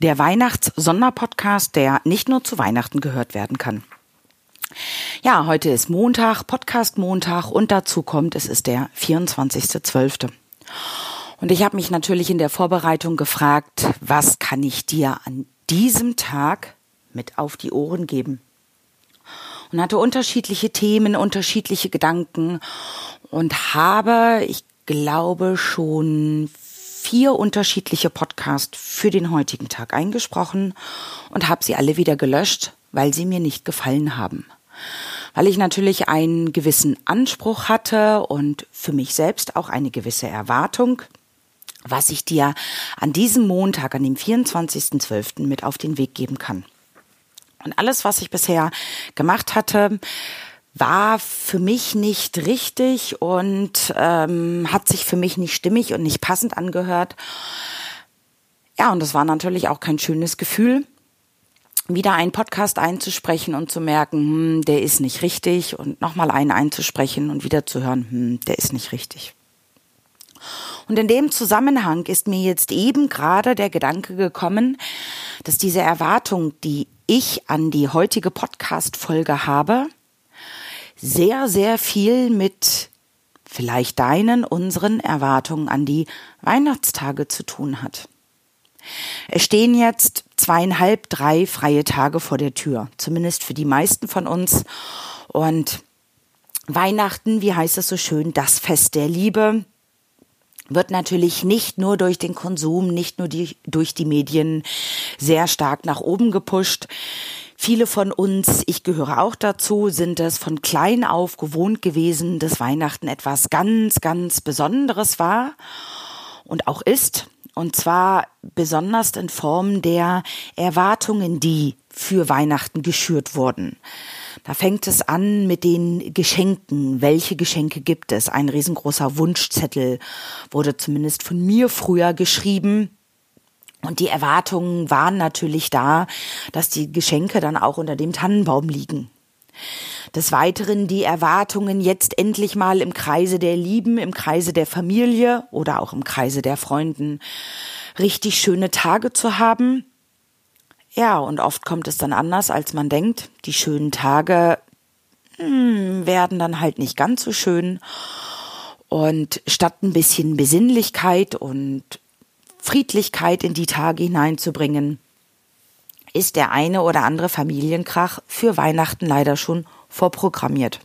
der Weihnachts-Sonderpodcast, der nicht nur zu Weihnachten gehört werden kann. Ja, heute ist Montag, Podcast Montag und dazu kommt, es ist der 24.12. Und ich habe mich natürlich in der Vorbereitung gefragt, was kann ich dir an diesem Tag mit auf die Ohren geben? Und hatte unterschiedliche Themen, unterschiedliche Gedanken und habe, ich glaube, schon vier unterschiedliche Podcasts für den heutigen Tag eingesprochen und habe sie alle wieder gelöscht, weil sie mir nicht gefallen haben. Weil ich natürlich einen gewissen Anspruch hatte und für mich selbst auch eine gewisse Erwartung, was ich dir an diesem Montag, an dem 24.12. mit auf den Weg geben kann. Und alles, was ich bisher gemacht hatte, war für mich nicht richtig und ähm, hat sich für mich nicht stimmig und nicht passend angehört. Ja, und das war natürlich auch kein schönes Gefühl, wieder einen Podcast einzusprechen und zu merken, hm, der ist nicht richtig und nochmal einen einzusprechen und wieder zu hören, hm, der ist nicht richtig. Und in dem Zusammenhang ist mir jetzt eben gerade der Gedanke gekommen, dass diese Erwartung, die ich an die heutige Podcast-Folge habe, sehr, sehr viel mit vielleicht deinen, unseren Erwartungen an die Weihnachtstage zu tun hat. Es stehen jetzt zweieinhalb, drei freie Tage vor der Tür, zumindest für die meisten von uns. Und Weihnachten, wie heißt es so schön, das Fest der Liebe, wird natürlich nicht nur durch den Konsum, nicht nur die, durch die Medien sehr stark nach oben gepusht. Viele von uns, ich gehöre auch dazu, sind es von klein auf gewohnt gewesen, dass Weihnachten etwas ganz, ganz Besonderes war und auch ist. Und zwar besonders in Form der Erwartungen, die für Weihnachten geschürt wurden. Da fängt es an mit den Geschenken. Welche Geschenke gibt es? Ein riesengroßer Wunschzettel wurde zumindest von mir früher geschrieben. Und die Erwartungen waren natürlich da, dass die Geschenke dann auch unter dem Tannenbaum liegen. Des Weiteren die Erwartungen, jetzt endlich mal im Kreise der Lieben, im Kreise der Familie oder auch im Kreise der Freunden richtig schöne Tage zu haben. Ja, und oft kommt es dann anders, als man denkt. Die schönen Tage hm, werden dann halt nicht ganz so schön. Und statt ein bisschen Besinnlichkeit und Friedlichkeit in die Tage hineinzubringen, ist der eine oder andere Familienkrach für Weihnachten leider schon vorprogrammiert.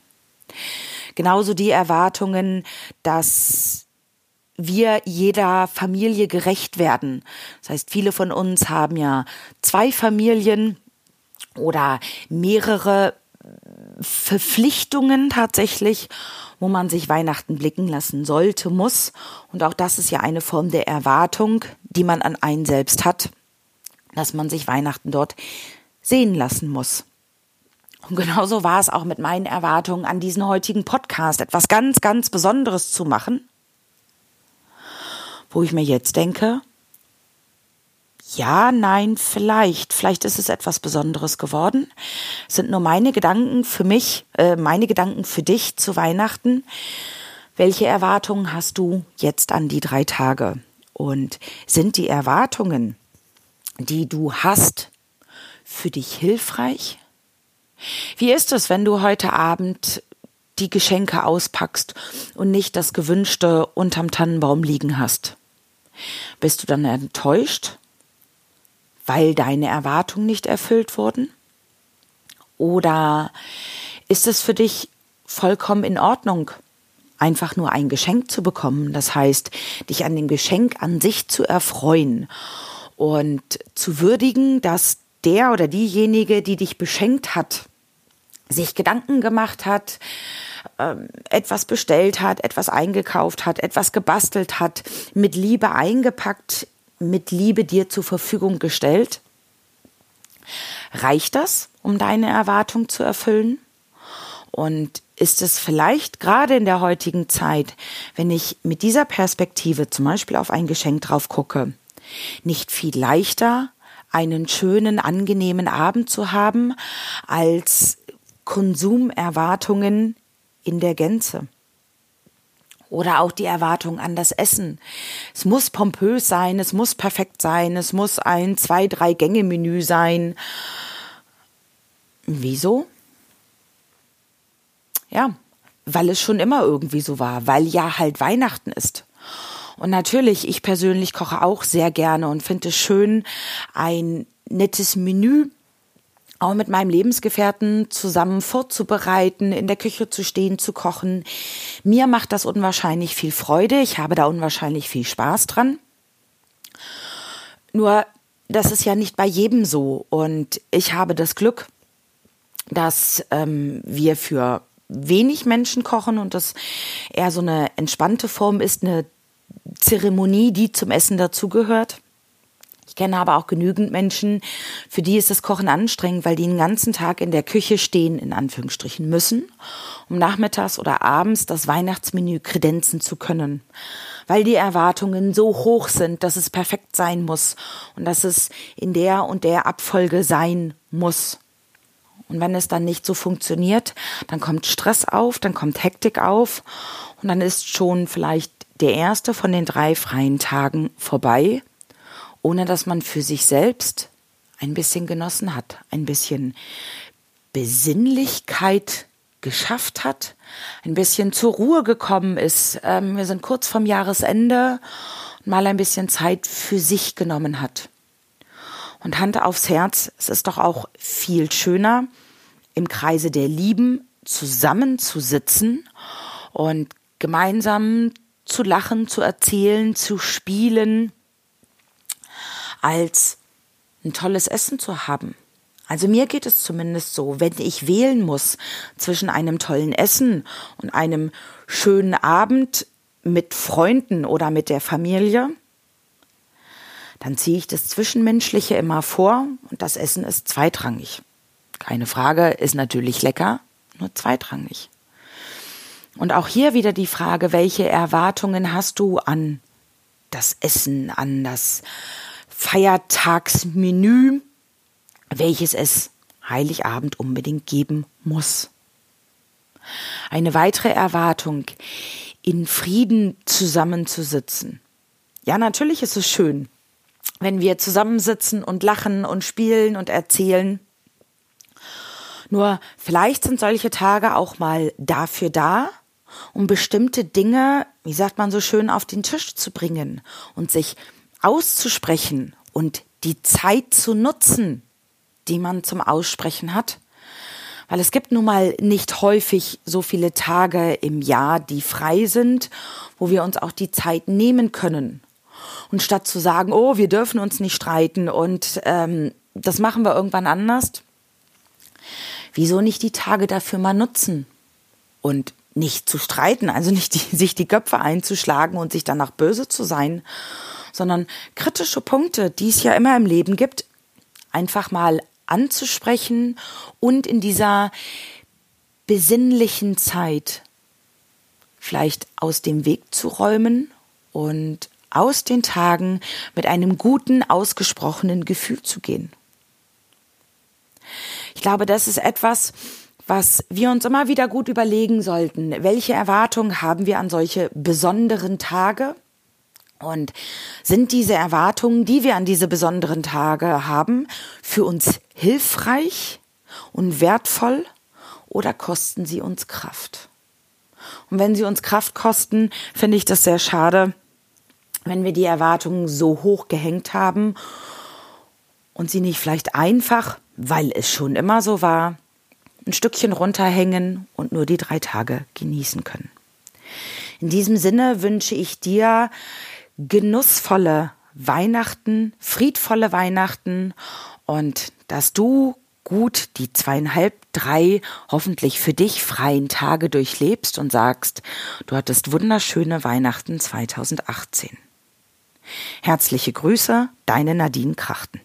Genauso die Erwartungen, dass wir jeder Familie gerecht werden. Das heißt, viele von uns haben ja zwei Familien oder mehrere Verpflichtungen tatsächlich, wo man sich Weihnachten blicken lassen sollte, muss. Und auch das ist ja eine Form der Erwartung, die man an einen selbst hat, dass man sich Weihnachten dort sehen lassen muss. Und genauso war es auch mit meinen Erwartungen an diesen heutigen Podcast, etwas ganz, ganz Besonderes zu machen wo ich mir jetzt denke, ja, nein, vielleicht. Vielleicht ist es etwas Besonderes geworden. Es sind nur meine Gedanken für mich, äh, meine Gedanken für dich zu Weihnachten. Welche Erwartungen hast du jetzt an die drei Tage? Und sind die Erwartungen, die du hast, für dich hilfreich? Wie ist es, wenn du heute Abend die Geschenke auspackst und nicht das Gewünschte unterm Tannenbaum liegen hast? Bist du dann enttäuscht, weil deine Erwartungen nicht erfüllt wurden? Oder ist es für dich vollkommen in Ordnung, einfach nur ein Geschenk zu bekommen? Das heißt, dich an dem Geschenk an sich zu erfreuen und zu würdigen, dass der oder diejenige, die dich beschenkt hat, sich Gedanken gemacht hat, ähm, etwas bestellt hat, etwas eingekauft hat, etwas gebastelt hat, mit Liebe eingepackt, mit Liebe dir zur Verfügung gestellt? Reicht das, um deine Erwartung zu erfüllen? Und ist es vielleicht gerade in der heutigen Zeit, wenn ich mit dieser Perspektive zum Beispiel auf ein Geschenk drauf gucke, nicht viel leichter, einen schönen, angenehmen Abend zu haben, als Konsumerwartungen in der Gänze. Oder auch die Erwartung an das Essen. Es muss pompös sein, es muss perfekt sein, es muss ein zwei, drei Gänge Menü sein. Wieso? Ja, weil es schon immer irgendwie so war, weil ja halt Weihnachten ist. Und natürlich, ich persönlich koche auch sehr gerne und finde es schön, ein nettes Menü auch mit meinem Lebensgefährten zusammen vorzubereiten, in der Küche zu stehen, zu kochen. Mir macht das unwahrscheinlich viel Freude. Ich habe da unwahrscheinlich viel Spaß dran. Nur, das ist ja nicht bei jedem so. Und ich habe das Glück, dass ähm, wir für wenig Menschen kochen und das eher so eine entspannte Form ist, eine Zeremonie, die zum Essen dazugehört. Ich kenne aber auch genügend Menschen, für die ist das Kochen anstrengend, weil die den ganzen Tag in der Küche stehen, in Anführungsstrichen müssen, um nachmittags oder abends das Weihnachtsmenü kredenzen zu können. Weil die Erwartungen so hoch sind, dass es perfekt sein muss und dass es in der und der Abfolge sein muss. Und wenn es dann nicht so funktioniert, dann kommt Stress auf, dann kommt Hektik auf und dann ist schon vielleicht der erste von den drei freien Tagen vorbei ohne dass man für sich selbst ein bisschen genossen hat, ein bisschen Besinnlichkeit geschafft hat, ein bisschen zur Ruhe gekommen ist. Ähm, wir sind kurz vorm Jahresende und mal ein bisschen Zeit für sich genommen hat. Und Hand aufs Herz, es ist doch auch viel schöner, im Kreise der Lieben zusammenzusitzen und gemeinsam zu lachen, zu erzählen, zu spielen, als ein tolles Essen zu haben. Also mir geht es zumindest so, wenn ich wählen muss zwischen einem tollen Essen und einem schönen Abend mit Freunden oder mit der Familie, dann ziehe ich das Zwischenmenschliche immer vor und das Essen ist zweitrangig. Keine Frage, ist natürlich lecker, nur zweitrangig. Und auch hier wieder die Frage, welche Erwartungen hast du an das Essen, an das Feiertagsmenü, welches es Heiligabend unbedingt geben muss. Eine weitere Erwartung, in Frieden zusammenzusitzen. Ja, natürlich ist es schön, wenn wir zusammensitzen und lachen und spielen und erzählen. Nur vielleicht sind solche Tage auch mal dafür da, um bestimmte Dinge, wie sagt man so schön, auf den Tisch zu bringen und sich auszusprechen und die Zeit zu nutzen, die man zum Aussprechen hat. Weil es gibt nun mal nicht häufig so viele Tage im Jahr, die frei sind, wo wir uns auch die Zeit nehmen können. Und statt zu sagen, oh, wir dürfen uns nicht streiten und ähm, das machen wir irgendwann anders, wieso nicht die Tage dafür mal nutzen und nicht zu streiten, also nicht die, sich die Köpfe einzuschlagen und sich danach böse zu sein, sondern kritische Punkte, die es ja immer im Leben gibt, einfach mal anzusprechen und in dieser besinnlichen Zeit vielleicht aus dem Weg zu räumen und aus den Tagen mit einem guten, ausgesprochenen Gefühl zu gehen. Ich glaube, das ist etwas, was wir uns immer wieder gut überlegen sollten. Welche Erwartungen haben wir an solche besonderen Tage? Und sind diese Erwartungen, die wir an diese besonderen Tage haben, für uns hilfreich und wertvoll oder kosten sie uns Kraft? Und wenn sie uns Kraft kosten, finde ich das sehr schade, wenn wir die Erwartungen so hoch gehängt haben und sie nicht vielleicht einfach, weil es schon immer so war, ein Stückchen runterhängen und nur die drei Tage genießen können. In diesem Sinne wünsche ich dir genussvolle Weihnachten, friedvolle Weihnachten und dass du gut die zweieinhalb, drei hoffentlich für dich freien Tage durchlebst und sagst, du hattest wunderschöne Weihnachten 2018. Herzliche Grüße, deine Nadine Krachten.